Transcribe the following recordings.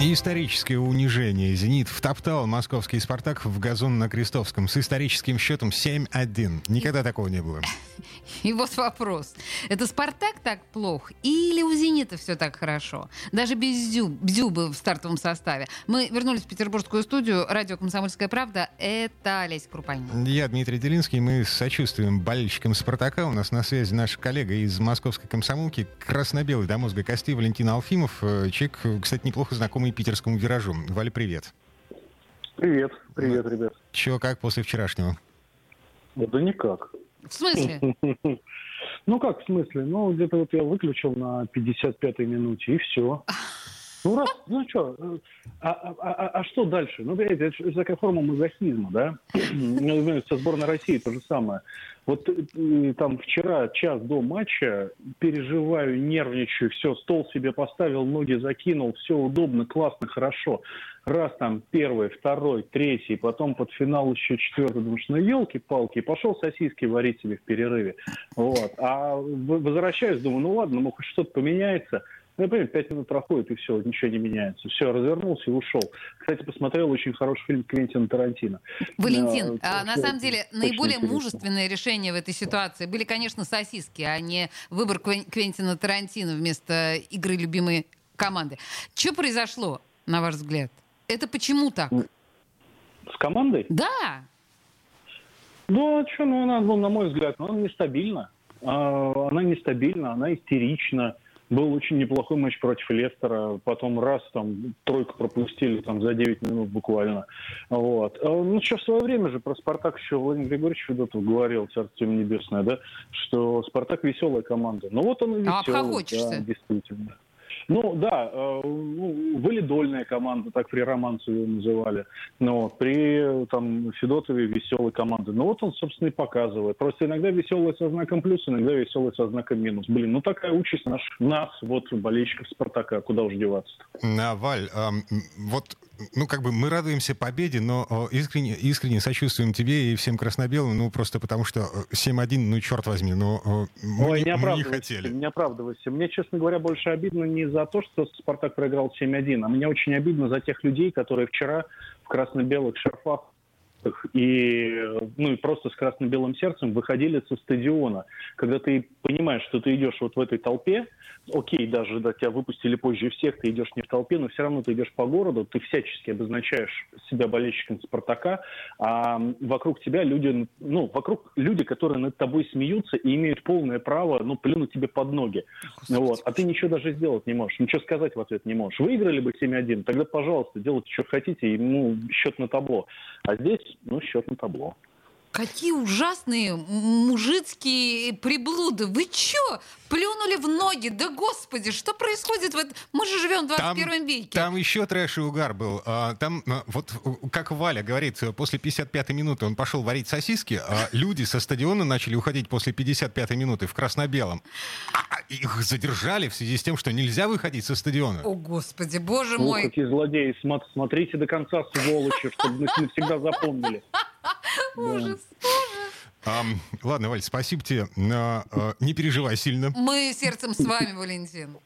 Историческое унижение. «Зенит» втоптал московский «Спартак» в газон на Крестовском с историческим счетом 7-1. Никогда такого не было. И вот вопрос. Это «Спартак» так плох или у «Зенита» все так хорошо? Даже без Дзю, Дзюбы в стартовом составе. Мы вернулись в петербургскую студию. Радио «Комсомольская правда». Это Олеся Крупанин. Я Дмитрий Делинский. Мы сочувствуем болельщикам «Спартака». У нас на связи наш коллега из московской комсомолки, красно-белый до мозга костей Валентин Алфимов. Э, человек, кстати, неплохо знакомый питерскому виражу. Валя, привет. Привет, привет, ребят. Чего, как после вчерашнего? Да никак. В смысле? Ну как в смысле? Ну где-то вот я выключил на 55-й минуте и все. Ну раз, ну что, а, а, а, а что дальше? Ну, понимаете, это же такая форма мазохизма, да? Ну, со сборной России то же самое. Вот э, там вчера, час до матча, переживаю, нервничаю, все, стол себе поставил, ноги закинул, все удобно, классно, хорошо. Раз там первый, второй, третий, потом под финал еще четвертый, думаешь, ну елки-палки, пошел сосиски варить себе в перерыве. Вот. А возвращаюсь, думаю, ну ладно, ну хоть что-то поменяется – ну, я понимаю, пять минут проходит, и все, ничего не меняется. Все, развернулся и ушел. Кстати, посмотрел очень хороший фильм Квентина Тарантино. Валентин, а, а на самом деле наиболее интересно. мужественное решение в этой ситуации были, конечно, сосиски, а не выбор Квентина Тарантино вместо игры любимой команды. Что произошло, на ваш взгляд? Это почему так? С командой? Да. Ну, а что, ну, она, ну, на мой взгляд, ну, она нестабильна. А, она нестабильна, она истерична. Был очень неплохой матч против Лестера, потом раз там тройку пропустили там за 9 минут буквально. Вот. А, ну, сейчас в свое время же про Спартак еще Владимир Григорьевич Федотов говорил, Царство Небесное, да, что Спартак веселая команда. Ну вот он и веселый, а да, действительно. Ну да, э, ну, валидольная команда, так при Романцу ее называли. Но ну, при там, Федотове веселая команда. Ну вот он, собственно, и показывает. Просто иногда веселая со знаком плюс, иногда веселая со знаком минус. Блин, ну такая участь наш, нас, вот болельщиков Спартака, куда уж деваться-то. Валь, а, вот ну, как бы мы радуемся победе, но искренне, искренне сочувствуем тебе и всем красно-белым, ну, просто потому что 7-1, ну, черт возьми, но мы, Ой, не, мы не хотели. Не оправдывайся. Мне, честно говоря, больше обидно не за то, что «Спартак» проиграл 7-1, а мне очень обидно за тех людей, которые вчера в красно-белых шарфах и, ну, и просто с красно-белым сердцем выходили со стадиона. Когда ты понимаешь, что ты идешь вот в этой толпе, окей, даже да, тебя выпустили позже всех, ты идешь не в толпе, но все равно ты идешь по городу, ты всячески обозначаешь себя болельщиком Спартака, а вокруг тебя люди, ну, вокруг люди, которые над тобой смеются и имеют полное право, ну, плюнуть тебе под ноги. Господи, вот. А ты ничего даже сделать не можешь, ничего сказать в ответ не можешь. Выиграли бы 7-1, тогда, пожалуйста, делайте, что хотите, и, ну, счет на табло. А здесь, ну, счет на табло. Какие ужасные мужицкие приблуды. Вы чё? Плюнули в ноги? Да господи, что происходит? Вот мы же живем в 21 там, веке. Там еще трэш и угар был. А, там, а, вот как Валя говорит, после 55-й минуты он пошел варить сосиски, а люди со стадиона начали уходить после 55-й минуты в красно-белом. А их задержали в связи с тем, что нельзя выходить со стадиона. О, господи, боже мой. какие злодеи. Смотрите до конца, сволочи, чтобы мы навсегда запомнили. Ужас, ужас. А, ладно, Валь, спасибо тебе. А, а, не переживай сильно. Мы сердцем с вами, Валентин.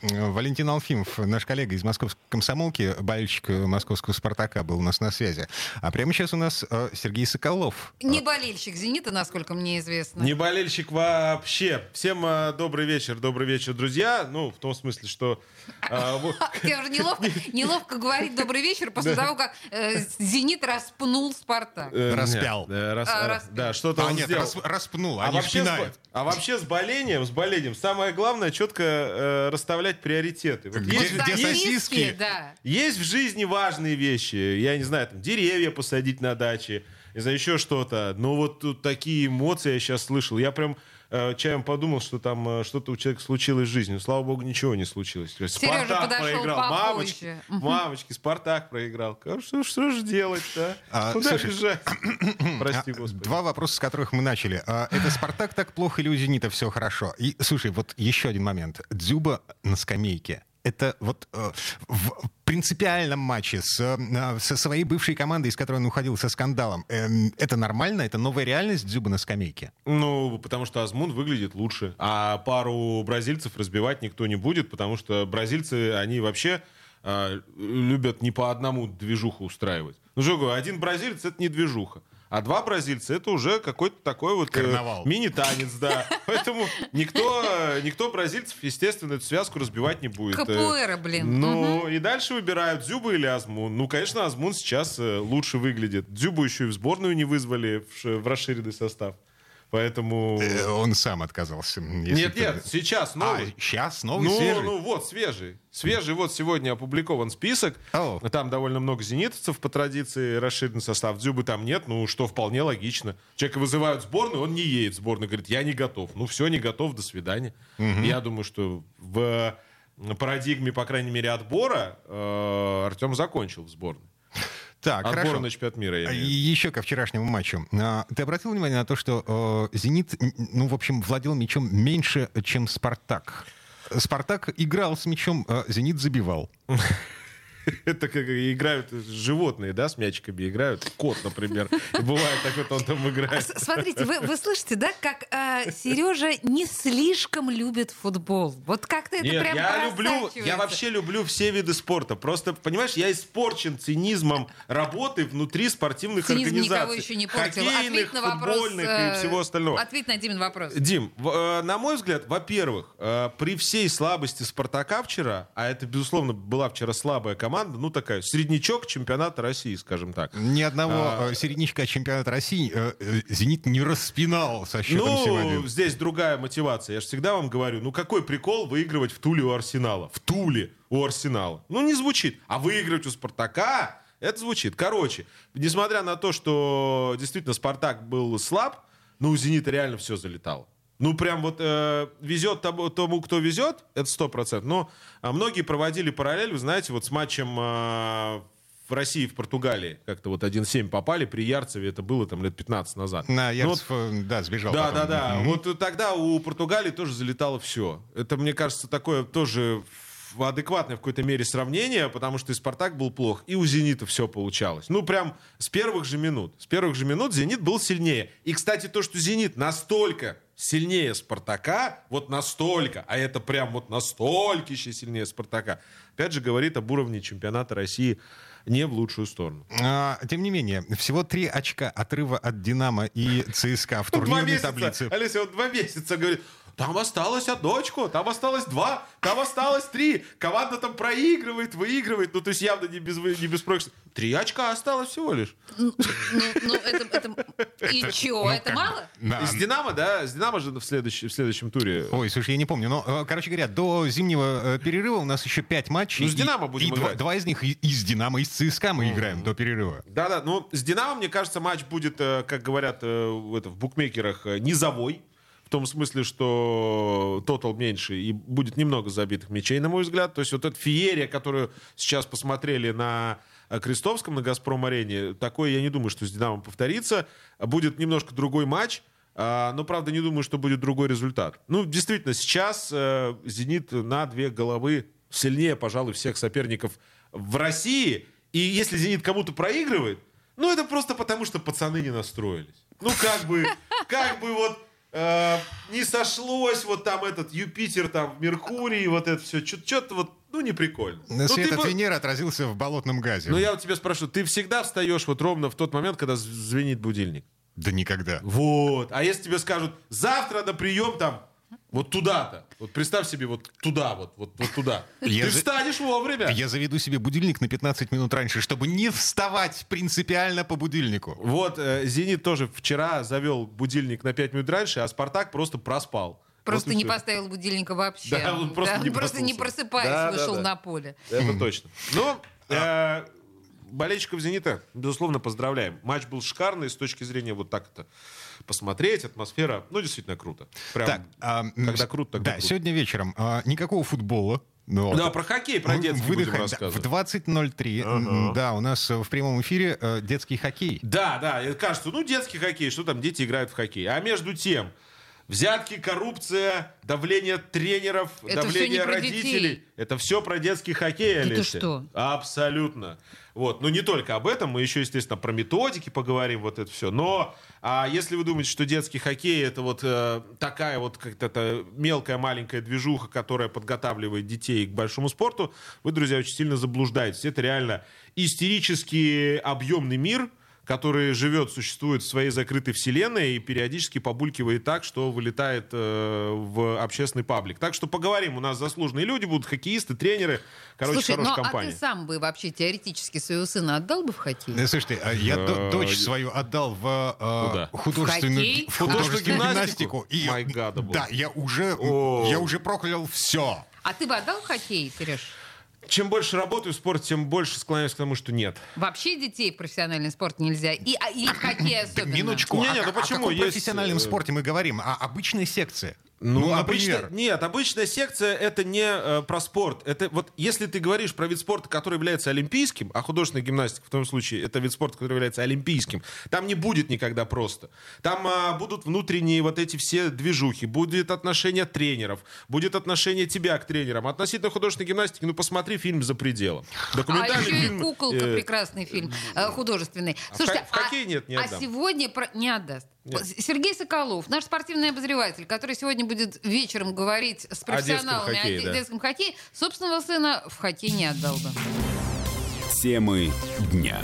Валентин Алфимов, наш коллега из московской комсомолки, болельщик московского «Спартака», был у нас на связи. А прямо сейчас у нас э, Сергей Соколов. Не болельщик «Зенита», насколько мне известно. Не болельщик вообще. Всем э, добрый вечер, добрый вечер, друзья. Ну, в том смысле, что... Э, Я уже неловко говорить «добрый вечер» после того, как «Зенит» распнул «Спартак». Распял. Да, что-то он сделал. распнул, а не А вообще с болением, с болением самое главное четко расставлять расставлять приоритеты. Вот где, есть, где сосиски? Да. Есть в жизни важные вещи. Я не знаю, там, деревья посадить на даче, не знаю, еще что-то. Но вот тут такие эмоции я сейчас слышал. Я прям э, чаем подумал, что там э, что-то у человека случилось в жизни. Слава богу, ничего не случилось. Спартак проиграл. Мамочки, мамочки, Спартак проиграл. Что, что же делать-то? А, Куда слушай, бежать? Прости, а, Господи. Два вопроса, с которых мы начали. А, это Спартак так плохо или у Зенита все хорошо? И, слушай, вот еще один момент. Дзюба на скамейке это вот э, в принципиальном матче с, э, со своей бывшей командой, из которой он уходил со скандалом, э, это нормально? Это новая реальность Дзюба на скамейке? Ну, потому что Азмун выглядит лучше. А пару бразильцев разбивать никто не будет, потому что бразильцы, они вообще э, любят не по одному движуху устраивать. Ну, что я говорю, один бразилец — это не движуха. А два бразильца это уже какой-то такой вот э, мини-танец, да. Поэтому никто, э, никто бразильцев, естественно, эту связку разбивать не будет. Э, Капуэра, блин. Ну, и дальше выбирают Дзюбу или Азмун. Ну, конечно, Азмун сейчас э, лучше выглядит. Дзюбу еще и в сборную не вызвали в расширенный состав. Поэтому... Э, Он сам отказался. Нет, ты- нет, сейчас А, новый. сейчас новый, ну, свежий? ну вот, свежий. Свежий, вот сегодня опубликован список. О. Там довольно много зенитовцев по традиции, расширенный состав. Дзюбы там нет, ну что вполне логично. Человека вызывают в сборную, он не едет в сборную, говорит, я не готов. Ну все, не готов, до свидания. Я думаю, что в парадигме, по крайней мере, отбора э, Артем закончил в сборной. Так, Отбора хорошо. на чемпионат мира, я имею еще ко вчерашнему матчу. А, Ты обратил внимание на то, что э, «Зенит», ну, в общем, владел мячом меньше, чем «Спартак»? «Спартак» играл с мячом, а «Зенит» забивал. Это как играют животные, да, с мячиками играют. Кот, например. И бывает так вот он там играет. С- Смотрите, вы, вы слышите, да, как а, Сережа не слишком любит футбол. Вот как-то это Нет, прям я люблю, я вообще люблю все виды спорта. Просто, понимаешь, я испорчен цинизмом работы внутри спортивных Цинизм организаций. никого еще не портил. Хоккейных, на вопрос. футбольных э, и всего остального. Ответь на Димин вопрос. Дим, в- э, на мой взгляд, во-первых, э, при всей слабости Спартака вчера, а это, безусловно, была вчера слабая команда, ну такая, среднячок чемпионата России, скажем так. Ни одного А. э, середнячка чемпионата России э, э, «Зенит» не распинал со счетом Ну, 7-1. здесь другая мотивация. Я же всегда вам говорю, ну какой прикол выигрывать в Туле у Арсенала? В Туле у Арсенала. Ну, не звучит. А выигрывать у Спартака, это звучит. Короче, несмотря на то, что действительно Спартак был слаб, ну, у Зенита реально все залетало. Ну, прям вот э, везет тому, тому, кто везет, это сто процентов. Но а, многие проводили параллель, вы знаете, вот с матчем э, в России и в Португалии. Как-то вот 1-7 попали при Ярцеве, это было там лет 15 назад. На Ну, вот Ярцев, э, да, сбежал да, потом. да, да. Мгм. Вот тогда у Португалии тоже залетало все. Это, мне кажется, такое тоже адекватное в какой-то мере сравнение, потому что и Спартак был плох, и у Зенита все получалось. Ну, прям с первых же минут. С первых же минут Зенит был сильнее. И, кстати, то, что Зенит настолько сильнее Спартака, вот настолько, а это прям вот настолько еще сильнее Спартака, опять же говорит об уровне чемпионата России не в лучшую сторону. А, тем не менее, всего три очка отрыва от «Динамо» и ЦСКА в Два турнирной месяца, таблице. Олеся, он два месяца говорит, там осталось одно очко, там осталось два, там осталось три. Команда там проигрывает, выигрывает. Ну, то есть явно не без, не беспроигрышно. Три очка осталось всего лишь. Ну, ну, это, это- И чё, Ну, это как мало? да. С Динамо, да? С Динамо же в, следующем- в следующем туре. Ой, слушай, я не помню. Но, э, короче говоря, до зимнего э, перерыва у нас еще пять матчей. Ну, с «Динамо» будем и два, играть. два из них из «Динамо», и с ЦСКА мы играем до перерыва. Да-да, ну, с Динамо, мне кажется, матч будет, э, как говорят в это, в букмекерах, низовой. В том смысле, что тотал меньше и будет немного забитых мячей, на мой взгляд. То есть вот эта феерия, которую сейчас посмотрели на Крестовском, на «Газпром-арене», такое я не думаю, что с «Динамо» повторится. Будет немножко другой матч. а, Но, правда, не думаю, что будет другой результат. Ну, действительно, сейчас э, «Зенит» на две головы сильнее, пожалуй, всех соперников в России. И если «Зенит» кому-то проигрывает, ну, это просто потому, что пацаны не настроились. Ну, как бы, как бы вот э, не сошлось вот там этот Юпитер, там, Меркурий, вот это все. Что-то вот, ну, не прикольно. Ну, Свет ты от Венеры отразился в болотном газе. ну, я вот тебя спрошу, ты всегда встаешь вот ровно в тот момент, когда звенит будильник? Да никогда. Вот. А если тебе скажут, завтра на прием там, вот туда-то. Вот представь себе вот туда, вот, вот, вот туда. Я Ты за- встанешь вовремя. Я заведу себе будильник на 15 минут раньше, чтобы не вставать принципиально по будильнику. Вот э, «Зенит» тоже вчера завел будильник на 5 минут раньше, а «Спартак» просто проспал. Просто Вот не всё. поставил будильника вообще. Да, он просто не просто не просыпаясь, Да, да, вышел да. на поле. Это точно. Но э, болельщиков «Зенита», безусловно, поздравляем. Матч был шикарный с точки зрения вот так это посмотреть, атмосфера, ну, действительно круто. Прям, Так, а, когда круто, тогда Да, круто. сегодня вечером а, никакого футбола. Ну, Да, вот. про хоккей, про детский будем выдыхаем, да, рассказывать. В 20.03, м, да, у нас в прямом эфире э, детский хоккей. Да, да, кажется, ну, детский хоккей, что там дети играют в хоккей. А между тем, Взятки, коррупция, давление тренеров, Это давление родителей. детей. Это все про детский хоккей, Да ты Олеся. что? Абсолютно. Вот. Ну, не только об этом, мы еще, естественно, про методики поговорим, вот это все. Но а если вы думаете, что детский хоккей это вот э, такая вот как-то мелкая маленькая движуха, которая подготавливает детей к большому спорту, вы, друзья, очень сильно заблуждаетесь. Это реально истерически объемный мир, который живет, существует в своей закрытой вселенной и периодически побулькивает так, что вылетает э, в общественный паблик. Так что поговорим. У нас заслуженные люди будут, хоккеисты, тренеры. Короче, Слушай, ну хорошая а компания. ты сам бы вообще теоретически своего сына отдал бы в хоккей? Да, слушайте, а я Э, дочь свою отдал в э, Куда? художественную, В хоккей? в Художественную гимнастику? My God, да, я уже, О. я уже проклял все. А ты бы отдал в хоккей, Сереж? Чем больше работаю в спорте, тем больше склоняюсь к тому, что нет. Вообще детей в профессиональный спорт нельзя. И, а, и в хоккей особенно. Минуточку. Не-не, а, ну о почему? каком Есть, профессиональном э, спорте мы говорим? О обычной секции. Ну, обычно, например. нет, обычная секция это не э, про спорт. Это вот если ты говоришь про вид спорта, который является олимпийским, а художественная гимнастика в том случае это вид спорта, который является олимпийским, там не будет никогда просто. Там а, будут внутренние вот эти все движухи, будет отношение тренеров, будет отношение тебя к тренерам. Относительно художественной гимнастики, ну посмотри фильм «За пределом». А Документальный еще и фильм. куколка, э, прекрасный фильм, э, художественный. в Слушайте, хо- в хоккей нет, не а сегодня про- не отдаст. Сергей Соколов, наш спортивный обозреватель, который сегодня будет вечером говорить с профессионалами о, хоккее, де- да. детском хоккее, собственного сына в хоккей не отдал бы. Темы дня.